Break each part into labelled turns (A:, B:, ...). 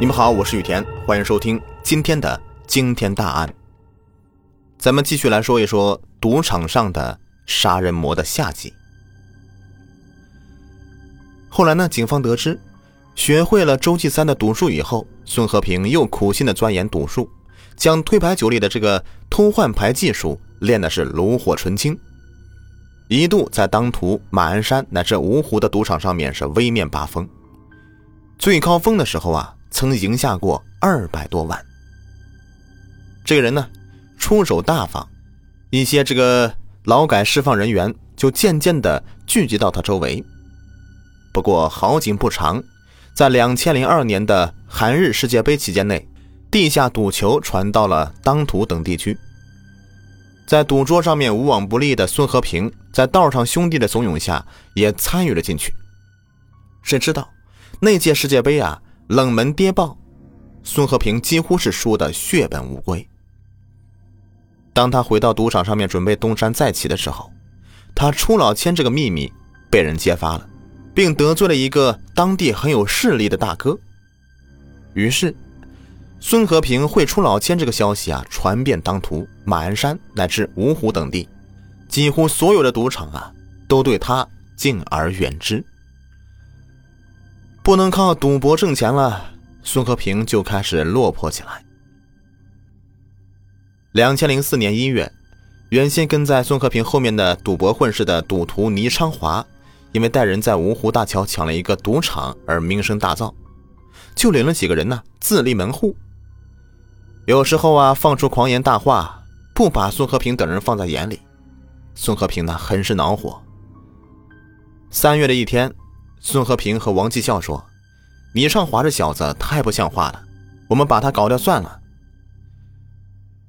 A: 你们好，我是雨田，欢迎收听今天的惊天大案。咱们继续来说一说赌场上的杀人魔的下集。后来呢，警方得知，学会了周继三的赌术以后，孙和平又苦心的钻研赌术，将推牌九里的这个偷换牌技术练的是炉火纯青，一度在当涂、马鞍山乃至芜湖的赌场上面是威面八方。最高峰的时候啊，曾赢下过二百多万。这个人呢，出手大方，一些这个劳改释放人员就渐渐的聚集到他周围。不过好景不长，在两千零二年的韩日世界杯期间内，地下赌球传到了当涂等地区。在赌桌上面无往不利的孙和平，在道上兄弟的怂恿下，也参与了进去。谁知道？那届世界杯啊，冷门跌爆，孙和平几乎是输的血本无归。当他回到赌场上面准备东山再起的时候，他出老千这个秘密被人揭发了，并得罪了一个当地很有势力的大哥。于是，孙和平会出老千这个消息啊，传遍当涂、马鞍山乃至芜湖等地，几乎所有的赌场啊，都对他敬而远之。不能靠赌博挣钱了，孙和平就开始落魄起来。两千零四年一月，原先跟在孙和平后面的赌博混世的赌徒倪昌华，因为带人在芜湖大桥抢了一个赌场而名声大噪，就领了几个人呢自立门户。有时候啊，放出狂言大话，不把孙和平等人放在眼里。孙和平呢，很是恼火。三月的一天。孙和平和王继孝说：“倪尚华这小子太不像话了，我们把他搞掉算了。”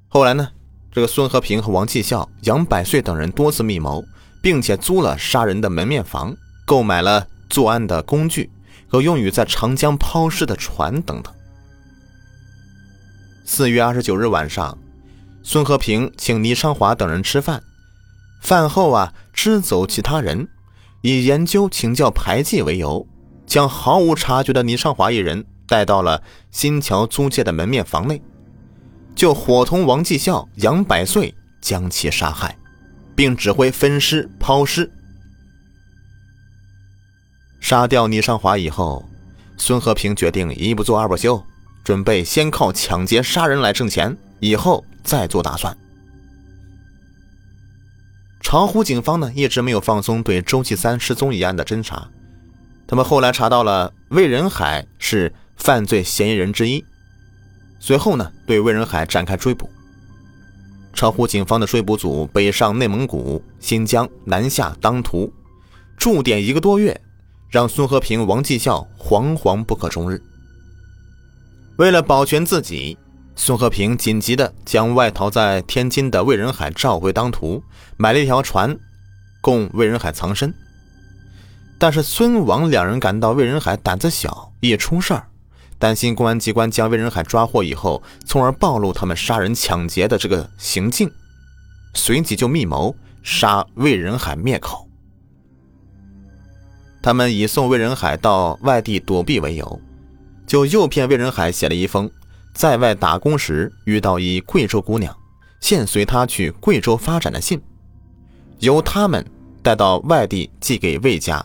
A: 后来呢，这个孙和平和王继孝、杨百岁等人多次密谋，并且租了杀人的门面房，购买了作案的工具和用于在长江抛尸的船等等。四月二十九日晚上，孙和平请倪昌华等人吃饭，饭后啊，支走其他人。以研究请教牌技为由，将毫无察觉的倪尚华一人带到了新桥租界的门面房内，就伙同王继孝、杨百岁将其杀害，并指挥分尸抛尸。杀掉倪尚华以后，孙和平决定一不做二不休，准备先靠抢劫杀人来挣钱，以后再做打算。巢湖警方呢一直没有放松对周继三失踪一案的侦查，他们后来查到了魏仁海是犯罪嫌疑人之一，随后呢对魏仁海展开追捕。巢湖警方的追捕组北上内蒙古、新疆，南下当涂，驻点一个多月，让孙和平、王继孝惶惶不可终日。为了保全自己。孙和平紧急地将外逃在天津的魏仁海召回当涂，买了一条船，供魏仁海藏身。但是孙王两人感到魏仁海胆子小，易出事儿，担心公安机关将魏仁海抓获以后，从而暴露他们杀人抢劫的这个行径，随即就密谋杀魏仁海灭口。他们以送魏仁海到外地躲避为由，就诱骗魏仁海写了一封。在外打工时遇到一贵州姑娘，现随她去贵州发展的信，由他们带到外地寄给魏家，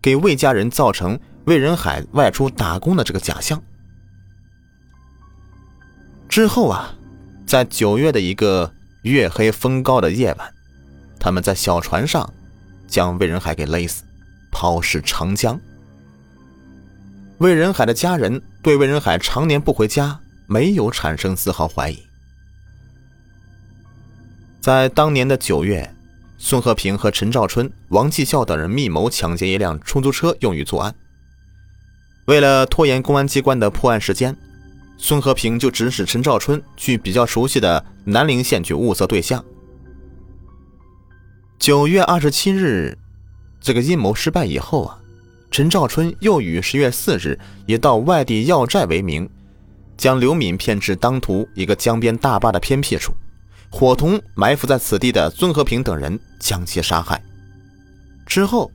A: 给魏家人造成魏仁海外出打工的这个假象。之后啊，在九月的一个月黑风高的夜晚，他们在小船上将魏仁海给勒死，抛尸长江。魏仁海的家人对魏仁海常年不回家。没有产生丝毫怀疑。在当年的九月，孙和平和陈兆春、王继孝等人密谋抢劫一辆出租车，用于作案。为了拖延公安机关的破案时间，孙和平就指使陈兆春去比较熟悉的南陵县去物色对象。九月二十七日，这个阴谋失败以后啊，陈兆春又于十月四日以到外地要债为名。将刘敏骗至当涂一个江边大坝的偏僻处，伙同埋伏在此地的孙和平等人将其杀害。之后，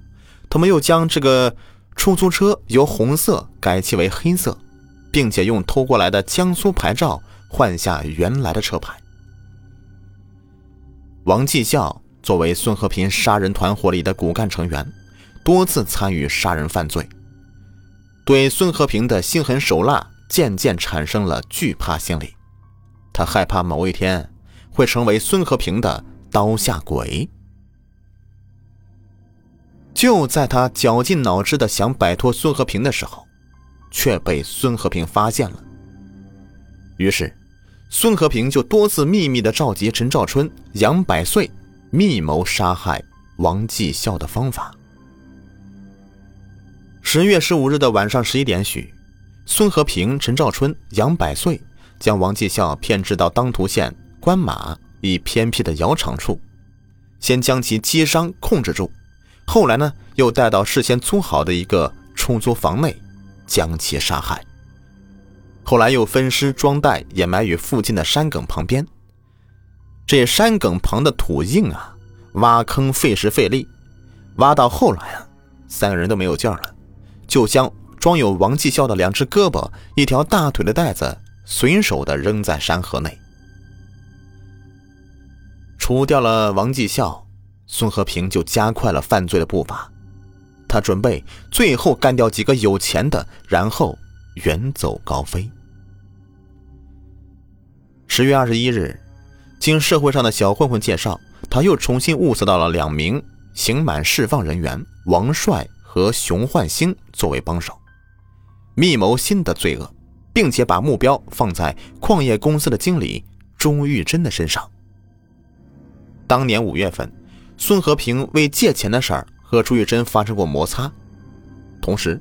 A: 他们又将这个出租车由红色改漆为黑色，并且用偷过来的江苏牌照换下原来的车牌。王继孝作为孙和平杀人团伙里的骨干成员，多次参与杀人犯罪，对孙和平的心狠手辣渐渐产生了惧怕心理。他害怕某一天会成为孙和平的刀下鬼。就在他绞尽脑汁的想摆脱孙和平的时候，却被孙和平发现了。于是，孙和平就多次秘密的召集陈兆春、杨百岁，密谋杀害王继孝的方法。十月十五日的晚上十一点许，孙和平、陈兆春、杨百岁将王继孝骗至到当涂县关马一偏僻的窑厂处，先将其击伤控制住。后来呢，又带到事先租好的一个出租房内，将其杀害。后来又分尸装袋，掩埋于附近的山埂旁边。这山埂旁的土硬啊，挖坑费时费力，挖到后来啊，三个人都没有劲儿了，就将装有王继孝的两只胳膊、一条大腿的袋子随手的扔在山河内。除掉了王继孝。孙和平就加快了犯罪的步伐，他准备最后干掉几个有钱的，然后远走高飞。十月二十一日，经社会上的小混混介绍，他又重新物色到了两名刑满释放人员王帅和熊焕星作为帮手，密谋新的罪恶，并且把目标放在矿业公司的经理朱玉珍的身上。当年五月份。孙和平为借钱的事儿和朱玉珍发生过摩擦，同时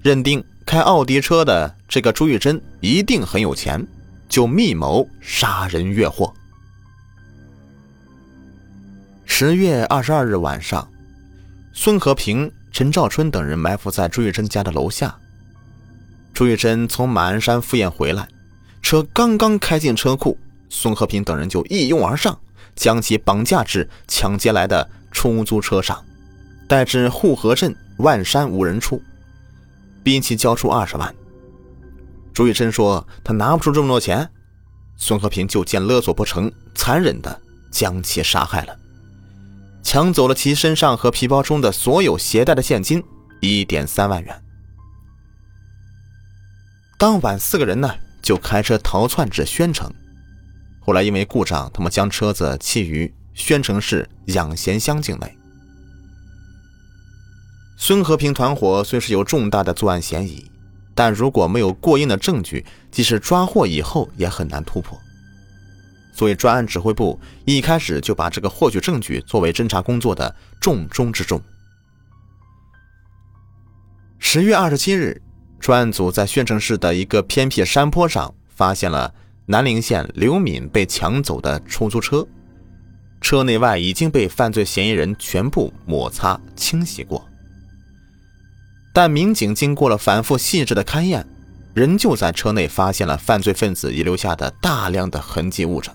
A: 认定开奥迪车的这个朱玉珍一定很有钱，就密谋杀人越货。十月二十二日晚上，孙和平、陈兆春等人埋伏在朱玉珍家的楼下。朱玉珍从马鞍山赴宴回来，车刚刚开进车库，孙和平等人就一拥而上。将其绑架至抢劫来的出租车上，带至护河镇万山无人处，逼其交出二十万。朱玉珍说他拿不出这么多钱，孙和平就见勒索不成，残忍的将其杀害了，抢走了其身上和皮包中的所有携带的现金一点三万元。当晚，四个人呢就开车逃窜至宣城。后来因为故障，他们将车子弃于宣城市养贤乡境内。孙和平团伙虽是有重大的作案嫌疑，但如果没有过硬的证据，即使抓获以后也很难突破。所以专案指挥部一开始就把这个获取证据作为侦查工作的重中之重。十月二十七日，专案组在宣城市的一个偏僻山坡上发现了。南陵县刘敏被抢走的出租车，车内外已经被犯罪嫌疑人全部摩擦清洗过，但民警经过了反复细致的勘验，仍旧在车内发现了犯罪分子遗留下的大量的痕迹物证，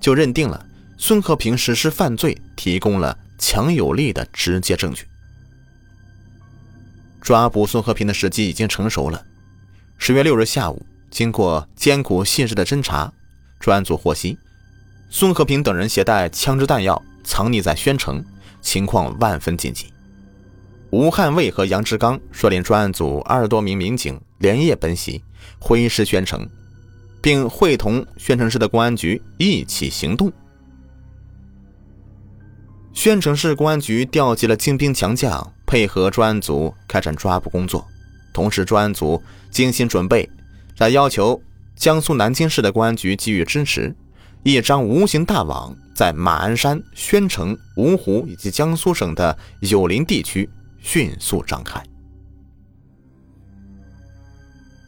A: 就认定了孙和平实施犯罪提供了强有力的直接证据。抓捕孙和平的时机已经成熟了，十月六日下午。经过艰苦细致的侦查，专案组获悉，孙和平等人携带枪支弹药藏匿在宣城，情况万分紧急。吴汉卫和杨志刚率领专案组二十多名民警连夜奔袭，挥师宣城，并会同宣城市的公安局一起行动。宣城市公安局调集了精兵强将，配合专案组开展抓捕工作，同时专案组精心准备。在要求江苏南京市的公安局给予支持，一张无形大网在马鞍山、宣城、芜湖以及江苏省的有邻地区迅速展开。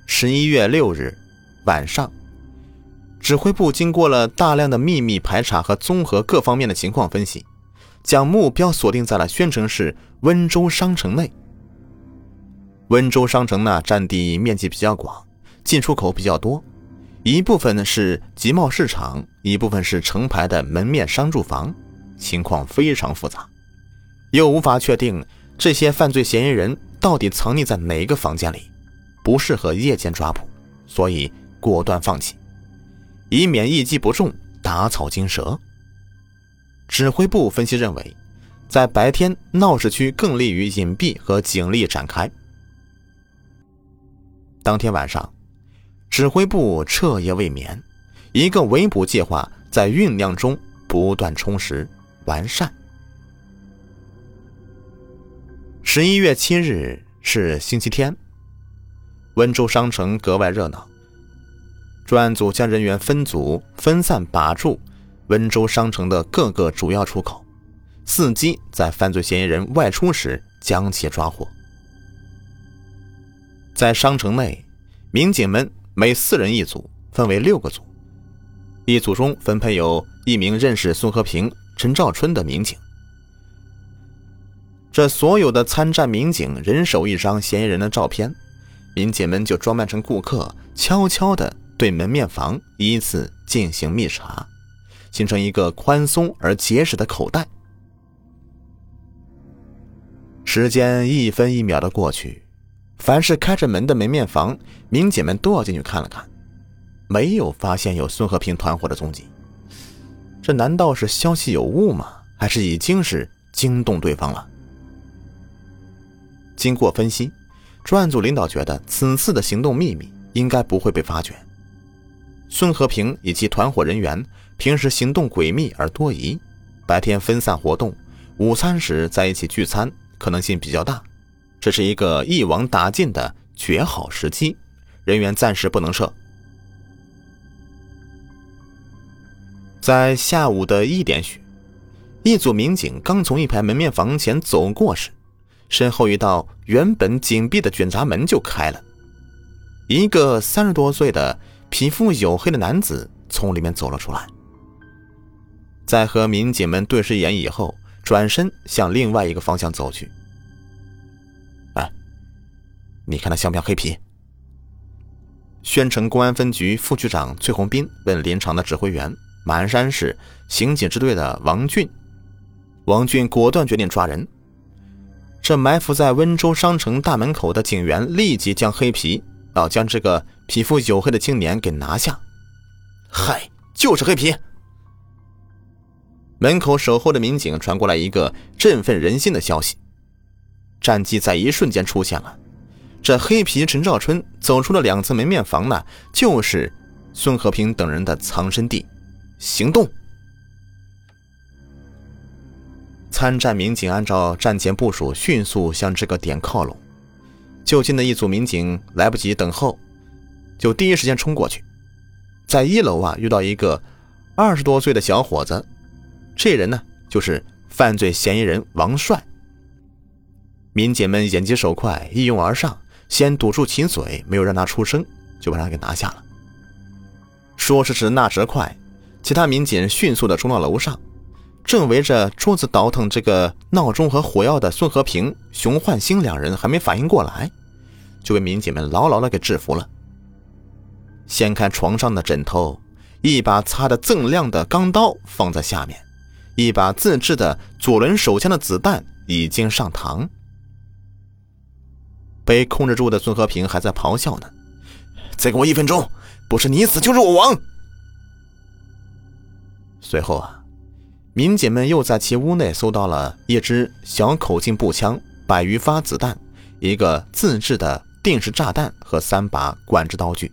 A: 十一月六日晚上，指挥部经过了大量的秘密排查和综合各方面的情况分析，将目标锁定在了宣城市温州商城内。温州商城呢，占地面积比较广。进出口比较多，一部分呢是集贸市场，一部分是成排的门面商住房，情况非常复杂，又无法确定这些犯罪嫌疑人到底藏匿在哪一个房间里，不适合夜间抓捕，所以果断放弃，以免一击不中，打草惊蛇。指挥部分析认为，在白天闹市区更利于隐蔽和警力展开。当天晚上，指挥部彻夜未眠，一个围捕计划在酝酿中不断充实完善。十一月七日是星期天，温州商城格外热闹。专案组将人员分组分散把住温州商城的各个主要出口，伺机在犯罪嫌疑人外出时将其抓获。在商城内，民警们每四人一组，分为六个组，一组中分配有一名认识孙和平、陈兆春的民警。这所有的参战民警人手一张嫌疑人的照片，民警们就装扮成顾客，悄悄地对门面房依次进行密查，形成一个宽松而结实的口袋。时间一分一秒的过去，凡是开着门的门面房，民警们都要进去看了看，没有发现有孙和平团伙的踪迹。这难道是消息有误吗？还是已经是惊动对方了？经过分析，专案组领导觉得此次的行动秘密应该不会被发觉。孙和平以及团伙人员平时行动诡秘而多疑，白天分散活动，午餐时在一起聚餐可能性比较大。这是一个一网打尽的绝好时机，人员暂时不能撤。在下午的一点许，一组民警刚从一排门面房前走过时。身后一道原本紧闭的卷闸门就开了，一个三十多岁的皮肤黝黑的男子从里面走了出来，在和民警们对视一眼以后，转身向另外一个方向走去。哎，你看他像不像黑皮？宣城公安分局副局长崔红斌问临场的指挥员马鞍山市刑警支队的王俊，王俊果断决定抓人。这埋伏在温州商城大门口的警员立即将黑皮，要将这个皮肤黝黑的青年给拿下。嗨，就是黑皮！门口守候的民警传过来一个振奋人心的消息：战机在一瞬间出现了。这黑皮陈兆春走出了两层门面房呢，就是孙和平等人的藏身地。行动！参战民警按照战前部署，迅速向这个点靠拢。就近的一组民警来不及等候，就第一时间冲过去。在一楼啊，遇到一个二十多岁的小伙子，这人呢就是犯罪嫌疑人王帅。民警们眼疾手快，一拥而上，先堵住其嘴，没有让他出声，就把他给拿下了。说时迟，那时快，其他民警迅速的冲到楼上。正围着桌子倒腾这个闹钟和火药的孙和平、熊焕星两人还没反应过来，就被民警们牢牢的给制服了。掀开床上的枕头，一把擦得锃亮的钢刀放在下面，一把自制的左轮手枪的子弹已经上膛。被控制住的孙和平还在咆哮呢：“再给我一分钟，不是你死就是我亡！”随后啊。民警们又在其屋内搜到了一支小口径步枪、百余发子弹、一个自制的定时炸弹和三把管制刀具。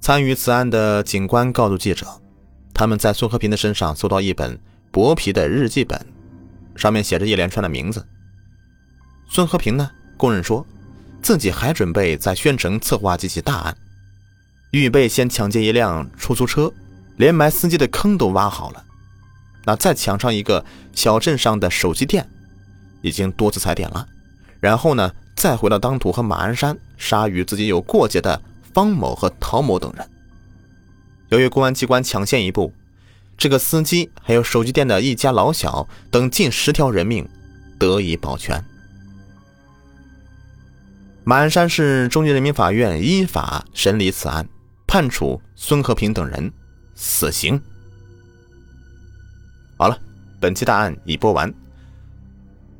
A: 参与此案的警官告诉记者，他们在孙和平的身上搜到一本薄皮的日记本，上面写着一连串的名字。孙和平呢，供认说，自己还准备在宣城策划几起大案，预备先抢劫一辆出租车。连埋司机的坑都挖好了，那再抢上一个小镇上的手机店，已经多次踩点了。然后呢，再回到当涂和马鞍山杀与自己有过节的方某和陶某等人。由于公安机关抢先一步，这个司机还有手机店的一家老小等近十条人命得以保全。马鞍山市中级人民法院依法审理此案，判处孙和平等人。死刑。好了，本期大案已播完。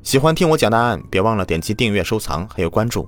A: 喜欢听我讲大案，别忘了点击订阅、收藏还有关注。